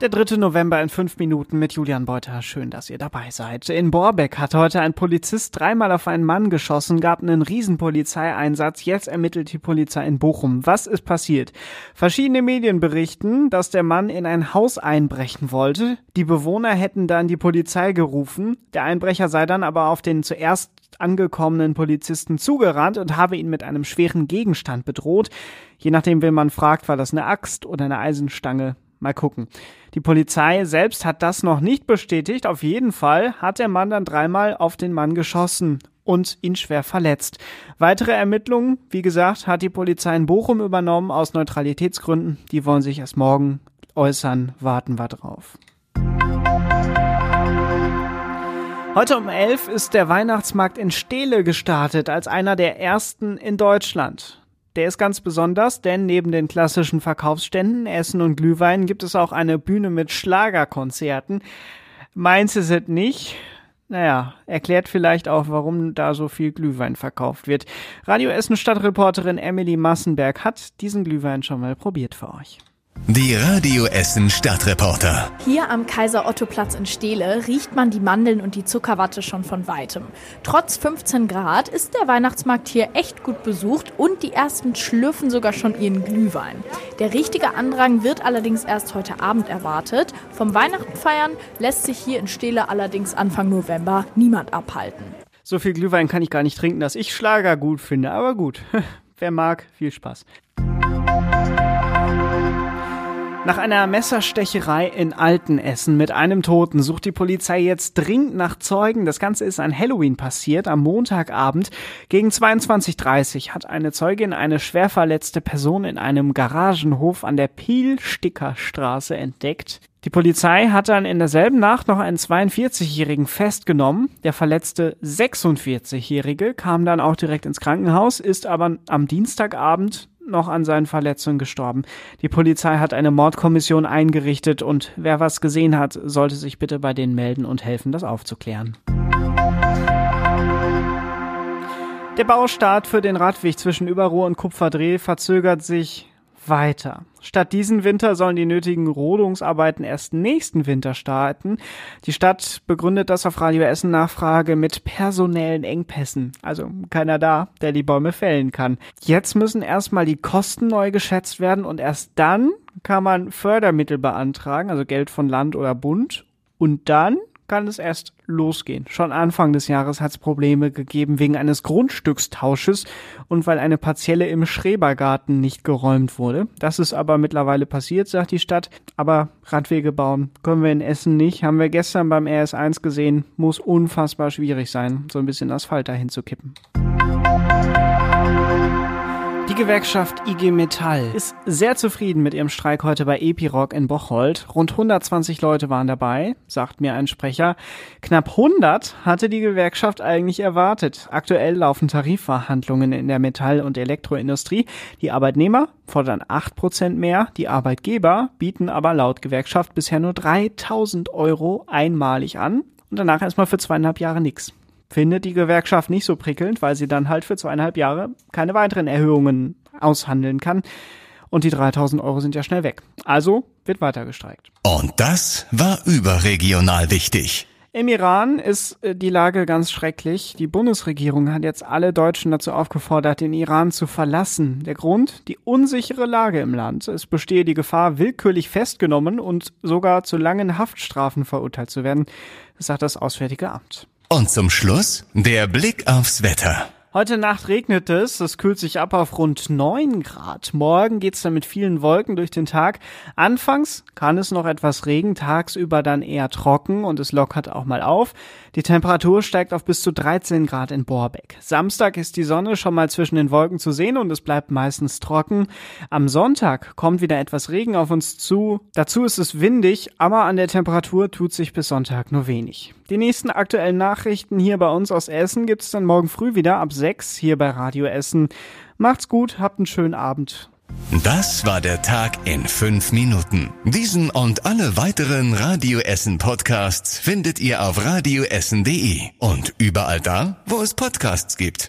Der 3. November in fünf Minuten mit Julian Beuter. Schön, dass ihr dabei seid. In Borbeck hat heute ein Polizist dreimal auf einen Mann geschossen, gab einen Riesenpolizeieinsatz. Jetzt ermittelt die Polizei in Bochum. Was ist passiert? Verschiedene Medien berichten, dass der Mann in ein Haus einbrechen wollte. Die Bewohner hätten dann die Polizei gerufen. Der Einbrecher sei dann aber auf den zuerst angekommenen Polizisten zugerannt und habe ihn mit einem schweren Gegenstand bedroht. Je nachdem, wen man fragt, war das eine Axt oder eine Eisenstange. Mal gucken. Die Polizei selbst hat das noch nicht bestätigt. Auf jeden Fall hat der Mann dann dreimal auf den Mann geschossen und ihn schwer verletzt. Weitere Ermittlungen, wie gesagt, hat die Polizei in Bochum übernommen aus Neutralitätsgründen. Die wollen sich erst morgen äußern. Warten wir drauf. Heute um elf ist der Weihnachtsmarkt in Steele gestartet, als einer der ersten in Deutschland. Der ist ganz besonders, denn neben den klassischen Verkaufsständen, Essen und Glühwein gibt es auch eine Bühne mit Schlagerkonzerten. Meins ist es nicht. Naja, erklärt vielleicht auch, warum da so viel Glühwein verkauft wird. Radio Essen Stadtreporterin Emily Massenberg hat diesen Glühwein schon mal probiert für euch. Die Radio Essen Stadtreporter. Hier am Kaiser Otto Platz in Steele riecht man die Mandeln und die Zuckerwatte schon von weitem. Trotz 15 Grad ist der Weihnachtsmarkt hier echt gut besucht und die ersten schlürfen sogar schon ihren Glühwein. Der richtige Andrang wird allerdings erst heute Abend erwartet. Vom Weihnachten feiern lässt sich hier in Steele allerdings Anfang November niemand abhalten. So viel Glühwein kann ich gar nicht trinken, dass ich Schlager gut finde, aber gut. Wer mag, viel Spaß. Nach einer Messerstecherei in Altenessen mit einem Toten sucht die Polizei jetzt dringend nach Zeugen. Das Ganze ist an Halloween passiert, am Montagabend. Gegen 22.30 hat eine Zeugin eine schwer verletzte Person in einem Garagenhof an der Pielstickerstraße entdeckt. Die Polizei hat dann in derselben Nacht noch einen 42-Jährigen festgenommen. Der verletzte 46-Jährige kam dann auch direkt ins Krankenhaus, ist aber am Dienstagabend noch an seinen Verletzungen gestorben. Die Polizei hat eine Mordkommission eingerichtet und wer was gesehen hat, sollte sich bitte bei denen melden und helfen, das aufzuklären. Der Baustart für den Radweg zwischen Überruhr und Kupferdreh verzögert sich weiter. Statt diesen Winter sollen die nötigen Rodungsarbeiten erst nächsten Winter starten. Die Stadt begründet das auf Radio Essen Nachfrage mit personellen Engpässen. Also keiner da, der die Bäume fällen kann. Jetzt müssen erstmal die Kosten neu geschätzt werden und erst dann kann man Fördermittel beantragen, also Geld von Land oder Bund. Und dann kann es erst losgehen. Schon Anfang des Jahres hat es Probleme gegeben wegen eines Grundstückstausches und weil eine Partielle im Schrebergarten nicht geräumt wurde. Das ist aber mittlerweile passiert, sagt die Stadt. Aber Radwege bauen können wir in Essen nicht. Haben wir gestern beim RS1 gesehen. Muss unfassbar schwierig sein, so ein bisschen Asphalt dahin zu kippen. Die Gewerkschaft IG Metall ist sehr zufrieden mit ihrem Streik heute bei Epiroc in Bocholt. Rund 120 Leute waren dabei, sagt mir ein Sprecher. Knapp 100 hatte die Gewerkschaft eigentlich erwartet. Aktuell laufen Tarifverhandlungen in der Metall- und Elektroindustrie. Die Arbeitnehmer fordern 8 Prozent mehr, die Arbeitgeber bieten aber laut Gewerkschaft bisher nur 3000 Euro einmalig an und danach erstmal für zweieinhalb Jahre nichts findet die Gewerkschaft nicht so prickelnd, weil sie dann halt für zweieinhalb Jahre keine weiteren Erhöhungen aushandeln kann. Und die 3000 Euro sind ja schnell weg. Also wird weiter gestreikt. Und das war überregional wichtig. Im Iran ist äh, die Lage ganz schrecklich. Die Bundesregierung hat jetzt alle Deutschen dazu aufgefordert, den Iran zu verlassen. Der Grund? Die unsichere Lage im Land. Es bestehe die Gefahr, willkürlich festgenommen und sogar zu langen Haftstrafen verurteilt zu werden, sagt das Auswärtige Amt. Und zum Schluss der Blick aufs Wetter. Heute Nacht regnet es, es kühlt sich ab auf rund 9 Grad. Morgen geht's dann mit vielen Wolken durch den Tag. Anfangs kann es noch etwas Regen, tagsüber dann eher trocken und es lockert auch mal auf. Die Temperatur steigt auf bis zu 13 Grad in Borbeck. Samstag ist die Sonne schon mal zwischen den Wolken zu sehen und es bleibt meistens trocken. Am Sonntag kommt wieder etwas Regen auf uns zu. Dazu ist es windig, aber an der Temperatur tut sich bis Sonntag nur wenig. Die nächsten aktuellen Nachrichten hier bei uns aus Essen gibt's dann morgen früh wieder ab 6 hier bei Radio Essen. Macht's gut, habt einen schönen Abend. Das war der Tag in fünf Minuten. Diesen und alle weiteren Radio Essen Podcasts findet ihr auf radioessen.de und überall da, wo es Podcasts gibt.